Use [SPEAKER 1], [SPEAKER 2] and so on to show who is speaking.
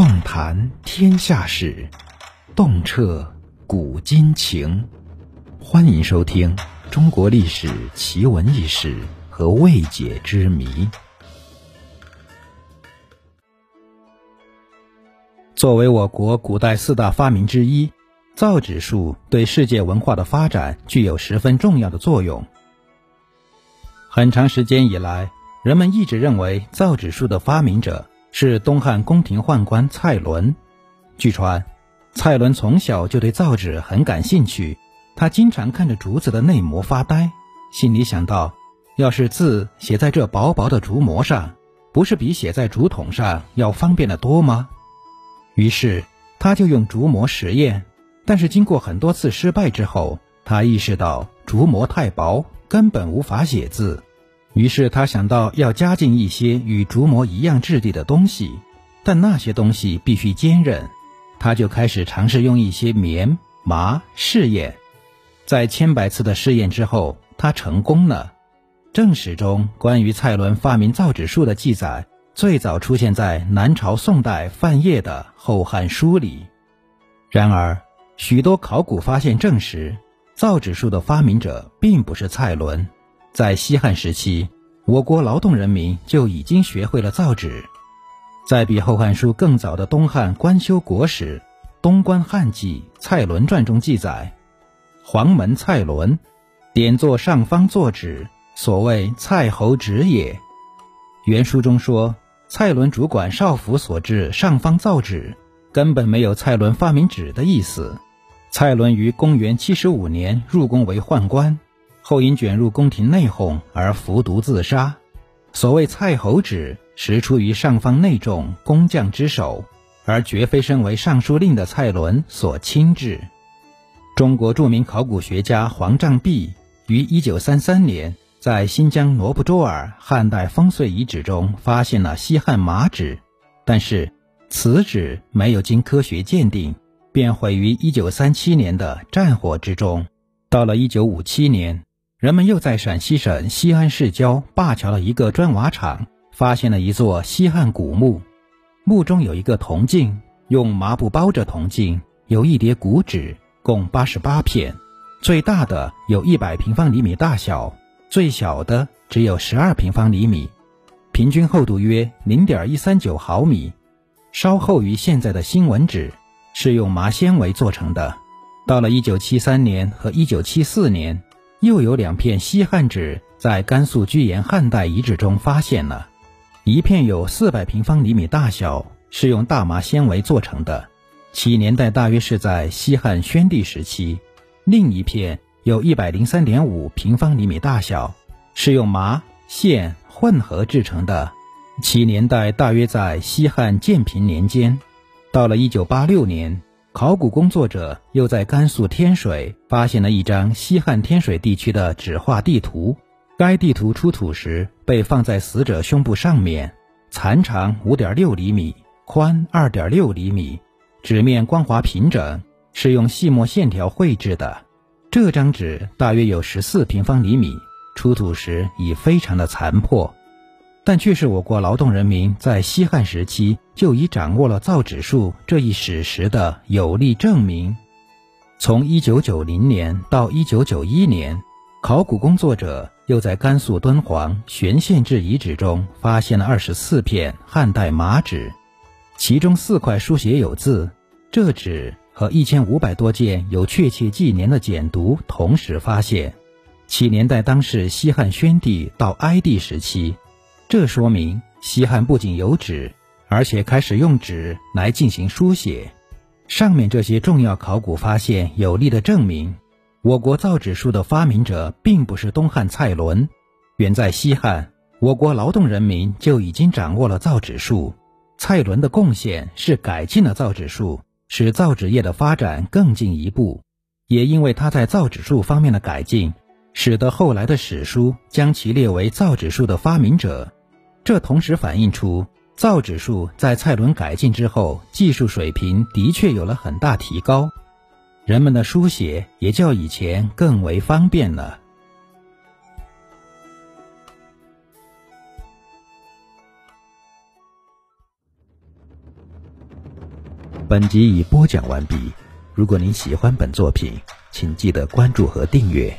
[SPEAKER 1] 纵谈天下事，洞彻古今情。欢迎收听《中国历史奇闻异事和未解之谜》。作为我国古代四大发明之一，造纸术对世界文化的发展具有十分重要的作用。很长时间以来，人们一直认为造纸术的发明者是东汉宫廷宦官蔡伦。据传，蔡伦从小就对造纸很感兴趣，他经常看着竹子的内膜发呆，心里想到：要是字写在这薄薄的竹膜上，不是比写在竹筒上要方便的多吗？于是，他就用竹膜实验。但是，经过很多次失败之后，他意识到竹膜太薄，根本无法写字。于是他想到要加进一些与竹膜一样质地的东西，但那些东西必须坚韧。他就开始尝试用一些棉麻试验。在千百次的试验之后，他成功了。正史中关于蔡伦发明造纸术的记载，最早出现在南朝宋代范晔的《后汉书》里。然而，许多考古发现证实，造纸术的发明者并不是蔡伦。在西汉时期，我国劳动人民就已经学会了造纸。在比《后汉书》更早的东汉官修国史《东关汉纪·蔡伦传》中记载，黄门蔡伦点作上方作纸，所谓蔡侯纸也。原书中说，蔡伦主管少府所制上方造纸，根本没有蔡伦发明纸的意思。蔡伦于公元七十五年入宫为宦官。后因卷入宫廷内讧而服毒自杀。所谓蔡侯纸，实出于上方内重工匠之手，而绝非身为尚书令的蔡伦所亲制。中国著名考古学家黄丈弼于一九三三年在新疆罗布卓尔汉代烽燧遗址中发现了西汉麻纸，但是此纸没有经科学鉴定，便毁于一九三七年的战火之中。到了一九五七年。人们又在陕西省西安市郊灞桥的一个砖瓦厂发现了一座西汉古墓，墓中有一个铜镜，用麻布包着铜镜，有一叠古纸，共八十八片，最大的有一百平方厘米大小，最小的只有十二平方厘米，平均厚度约零点一三九毫米，稍厚于现在的新闻纸，是用麻纤维做成的。到了一九七三年和一九七四年。又有两片西汉纸在甘肃居延汉代遗址中发现了，一片有四百平方厘米大小，是用大麻纤维做成的，其年代大约是在西汉宣帝时期；另一片有一百零三点五平方厘米大小，是用麻线混合制成的，其年代大约在西汉建平年间。到了一九八六年。考古工作者又在甘肃天水发现了一张西汉天水地区的纸画地图。该地图出土时被放在死者胸部上面，残长五点六厘米，宽二点六厘米，纸面光滑平整，是用细墨线条绘制的。这张纸大约有十四平方厘米，出土时已非常的残破。但却是我国劳动人民在西汉时期就已掌握了造纸术这一史实的有力证明。从1990年到1991年，考古工作者又在甘肃敦煌玄县志遗址中发现了24片汉代麻纸，其中四块书写有字。这纸和1500多件有确切纪年的简牍同时发现，其年代当是西汉宣帝到哀帝时期。这说明西汉不仅有纸，而且开始用纸来进行书写。上面这些重要考古发现有力的证明，我国造纸术的发明者并不是东汉蔡伦。远在西汉，我国劳动人民就已经掌握了造纸术。蔡伦的贡献是改进了造纸术，使造纸业的发展更进一步。也因为他在造纸术方面的改进，使得后来的史书将其列为造纸术的发明者。这同时反映出造纸术在蔡伦改进之后，技术水平的确有了很大提高，人们的书写也较以前更为方便了。本集已播讲完毕。如果您喜欢本作品，请记得关注和订阅。